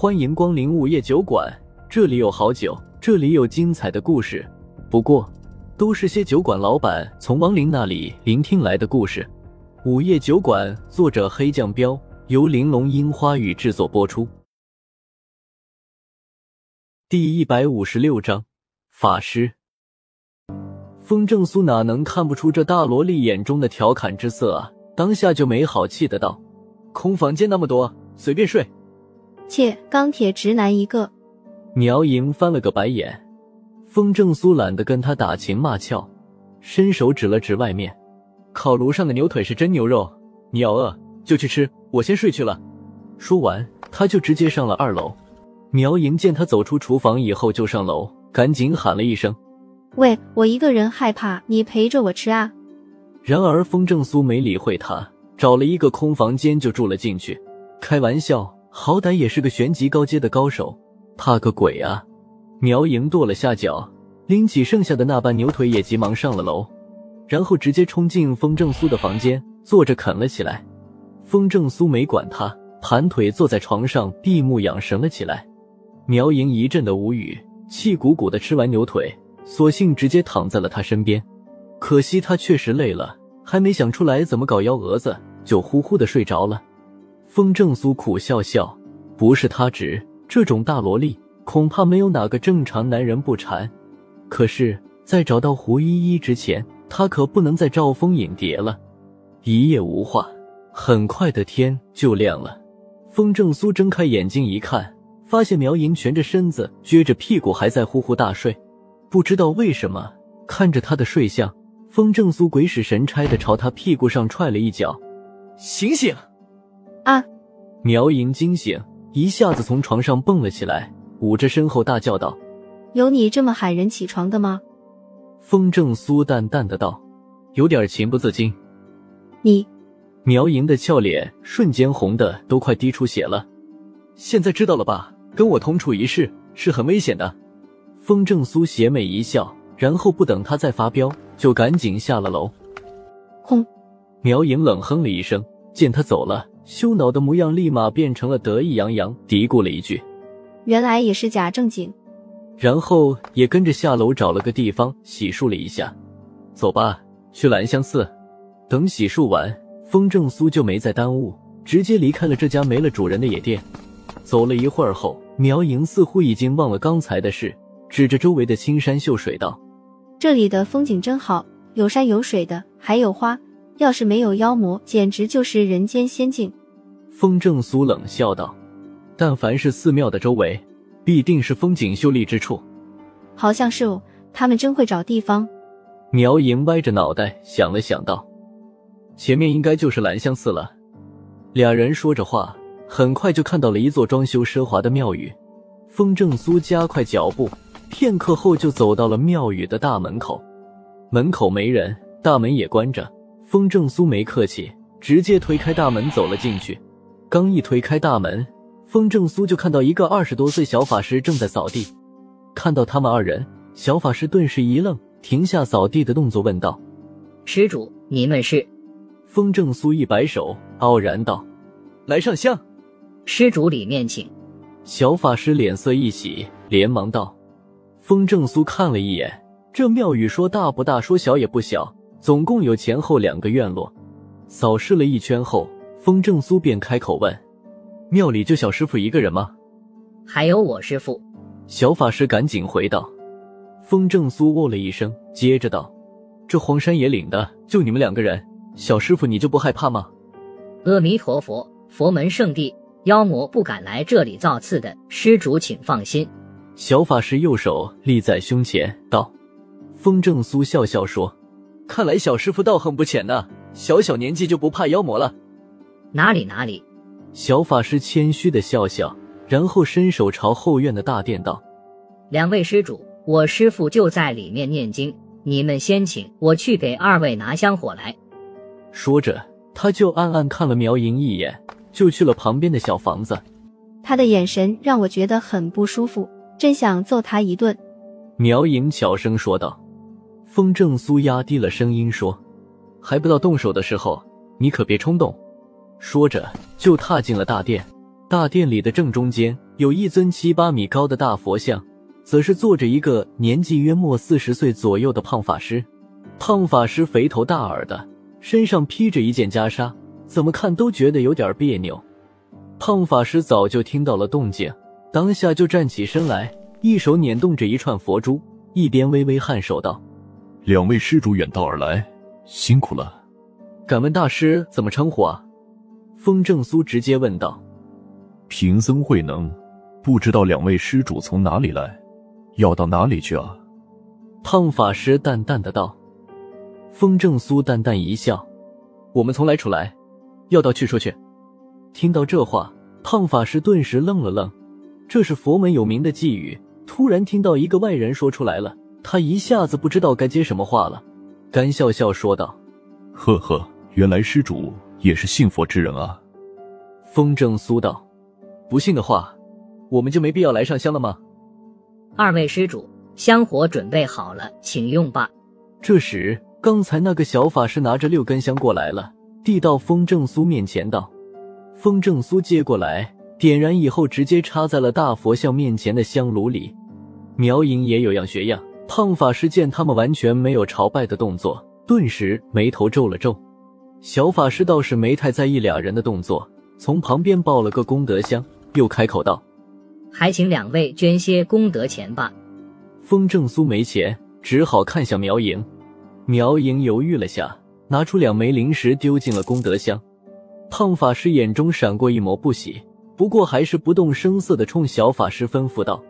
欢迎光临午夜酒馆，这里有好酒，这里有精彩的故事。不过，都是些酒馆老板从亡灵那里聆听来的故事。午夜酒馆，作者黑酱标，由玲珑樱花雨制作播出。第一百五十六章，法师。风正苏哪能看不出这大萝莉眼中的调侃之色啊？当下就没好气的道：“空房间那么多，随便睡。”切，钢铁直男一个。苗莹翻了个白眼，风正苏懒得跟他打情骂俏，伸手指了指外面，烤炉上的牛腿是真牛肉，你要饿就去吃，我先睡去了。说完，他就直接上了二楼。苗莹见他走出厨房以后就上楼，赶紧喊了一声：“喂，我一个人害怕，你陪着我吃啊。”然而风正苏没理会他，找了一个空房间就住了进去。开玩笑。好歹也是个玄级高阶的高手，怕个鬼啊！苗莹跺了下脚，拎起剩下的那半牛腿，也急忙上了楼，然后直接冲进风正苏的房间，坐着啃了起来。风正苏没管他，盘腿坐在床上闭目养神了起来。苗莹一阵的无语，气鼓鼓的吃完牛腿，索性直接躺在了他身边。可惜他确实累了，还没想出来怎么搞幺蛾子，就呼呼的睡着了。风正苏苦笑笑，不是他直，这种大萝莉恐怕没有哪个正常男人不馋。可是，在找到胡依依之前，他可不能再招蜂引蝶了。一夜无话，很快的天就亮了。风正苏睁开眼睛一看，发现苗莹蜷着身子，撅着屁股还在呼呼大睡。不知道为什么，看着他的睡相，风正苏鬼使神差的朝他屁股上踹了一脚：“醒醒！”啊！苗莹惊醒，一下子从床上蹦了起来，捂着身后大叫道：“有你这么喊人起床的吗？”风正苏淡淡的道：“有点情不自禁。”你，苗莹的俏脸瞬间红的都快滴出血了。现在知道了吧？跟我同处一室是很危险的。风正苏邪魅一笑，然后不等他再发飙，就赶紧下了楼。轰！苗莹冷哼了一声，见他走了。羞恼的模样立马变成了得意洋洋，嘀咕了一句：“原来也是假正经。”然后也跟着下楼找了个地方洗漱了一下。走吧，去兰香寺。等洗漱完，风正苏就没再耽误，直接离开了这家没了主人的野店。走了一会儿后，苗莹似乎已经忘了刚才的事，指着周围的青山秀水道：“这里的风景真好，有山有水的，还有花。要是没有妖魔，简直就是人间仙境。”风正苏冷笑道：“但凡是寺庙的周围，必定是风景秀丽之处。好像是哦，他们真会找地方。”苗莹歪着脑袋想了想道：“前面应该就是兰香寺了。”俩人说着话，很快就看到了一座装修奢华的庙宇。风正苏加快脚步，片刻后就走到了庙宇的大门口。门口没人，大门也关着。风正苏没客气，直接推开大门走了进去。刚一推开大门，风正苏就看到一个二十多岁小法师正在扫地。看到他们二人，小法师顿时一愣，停下扫地的动作，问道：“施主，你们是？”风正苏一摆手，傲然道：“来上香。”施主里面请。小法师脸色一喜，连忙道：“风正苏看了一眼这庙宇，说大不大，说小也不小，总共有前后两个院落。扫视了一圈后。”风正苏便开口问：“庙里就小师傅一个人吗？”“还有我师傅。”小法师赶紧回道。风正苏哦了一声，接着道：“这荒山野岭的，就你们两个人，小师傅你就不害怕吗？”“阿弥陀佛，佛门圣地，妖魔不敢来这里造次的，施主请放心。”小法师右手立在胸前道。风正苏笑笑说：“看来小师傅道行不浅呐，小小年纪就不怕妖魔了。”哪里哪里，小法师谦虚的笑笑，然后伸手朝后院的大殿道：“两位施主，我师傅就在里面念经，你们先请，我去给二位拿香火来。”说着，他就暗暗看了苗莹一眼，就去了旁边的小房子。他的眼神让我觉得很不舒服，真想揍他一顿。苗莹悄声说道。风正苏压低了声音说：“还不到动手的时候，你可别冲动。”说着，就踏进了大殿。大殿里的正中间有一尊七八米高的大佛像，则是坐着一个年纪约莫四十岁左右的胖法师。胖法师肥头大耳的，身上披着一件袈裟，怎么看都觉得有点别扭。胖法师早就听到了动静，当下就站起身来，一手捻动着一串佛珠，一边微微颔首道：“两位施主远道而来，辛苦了。敢问大师怎么称呼啊？”风正苏直接问道：“贫僧慧能，不知道两位施主从哪里来，要到哪里去啊？”胖法师淡淡的道。风正苏淡淡一笑：“我们从来处来，要到去说去。”听到这话，胖法师顿时愣了愣。这是佛门有名的寄语，突然听到一个外人说出来了，他一下子不知道该接什么话了，干笑笑说道：“呵呵，原来施主也是信佛之人啊。”风正苏道：“不信的话，我们就没必要来上香了吗？”二位施主，香火准备好了，请用吧。这时，刚才那个小法师拿着六根香过来了，递到风正苏面前道。风正苏接过来，点燃以后，直接插在了大佛像面前的香炉里。苗莹也有样学样，胖法师见他们完全没有朝拜的动作，顿时眉头皱了皱。小法师倒是没太在意俩人的动作，从旁边抱了个功德箱，又开口道：“还请两位捐些功德钱吧。”风正苏没钱，只好看向苗莹。苗莹犹豫了下，拿出两枚灵石丢进了功德箱。胖法师眼中闪过一抹不喜，不过还是不动声色的冲小法师吩咐道：“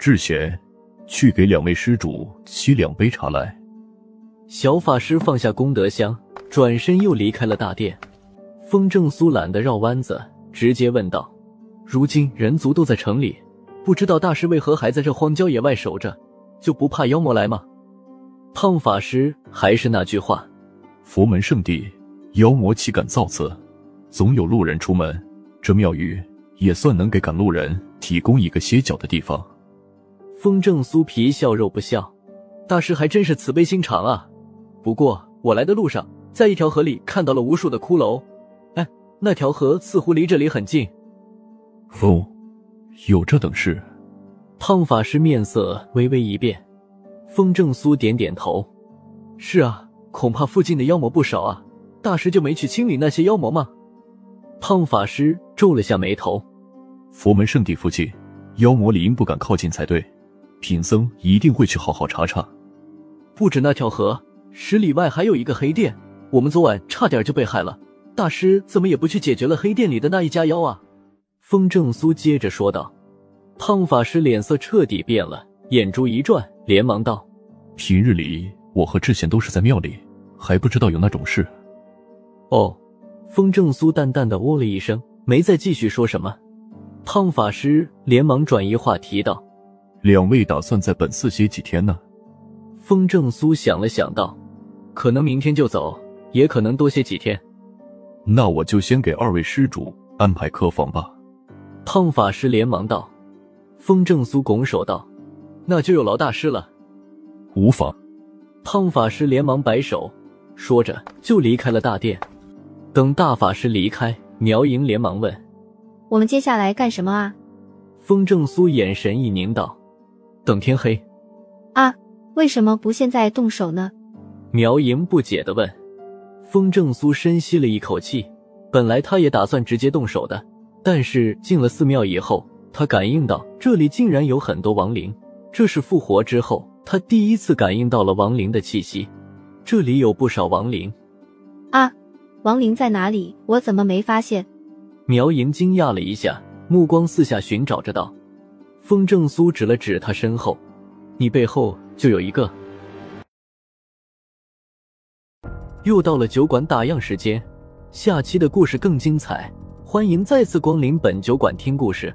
智贤，去给两位施主沏两杯茶来。”小法师放下功德箱，转身又离开了大殿。风正苏懒得绕弯子，直接问道：“如今人族都在城里，不知道大师为何还在这荒郊野外守着？就不怕妖魔来吗？”胖法师还是那句话：“佛门圣地，妖魔岂敢造次？”总有路人出门，这庙宇也算能给赶路人提供一个歇脚的地方。风正苏皮笑肉不笑，大师还真是慈悲心肠啊。不过我来的路上，在一条河里看到了无数的骷髅，哎，那条河似乎离这里很近。哦，有这等事？胖法师面色微微一变。风正苏点点头，是啊，恐怕附近的妖魔不少啊。大师就没去清理那些妖魔吗？胖法师皱了下眉头，佛门圣地附近，妖魔理应不敢靠近才对。贫僧一定会去好好查查。不止那条河，十里外还有一个黑店，我们昨晚差点就被害了。大师怎么也不去解决了黑店里的那一家妖啊？风正苏接着说道。胖法师脸色彻底变了，眼珠一转，连忙道：“平日里我和智贤都是在庙里，还不知道有那种事。”哦。风正苏淡淡的哦了一声，没再继续说什么。胖法师连忙转移话题道：“两位打算在本寺歇几天呢？”风正苏想了想道：“可能明天就走，也可能多歇几天。”那我就先给二位施主安排客房吧。胖法师连忙道：“风正苏拱手道，那就有劳大师了。”无妨。胖法师连忙摆手，说着就离开了大殿。等大法师离开，苗莹连忙问：“我们接下来干什么啊？”风正苏眼神一凝道：“等天黑。”啊，为什么不现在动手呢？苗莹不解的问。风正苏深吸了一口气，本来他也打算直接动手的，但是进了寺庙以后，他感应到这里竟然有很多亡灵，这是复活之后他第一次感应到了亡灵的气息，这里有不少亡灵。啊！亡灵在哪里？我怎么没发现？苗莹惊讶了一下，目光四下寻找着道。风正苏指了指他身后：“你背后就有一个。”又到了酒馆打烊时间，下期的故事更精彩，欢迎再次光临本酒馆听故事。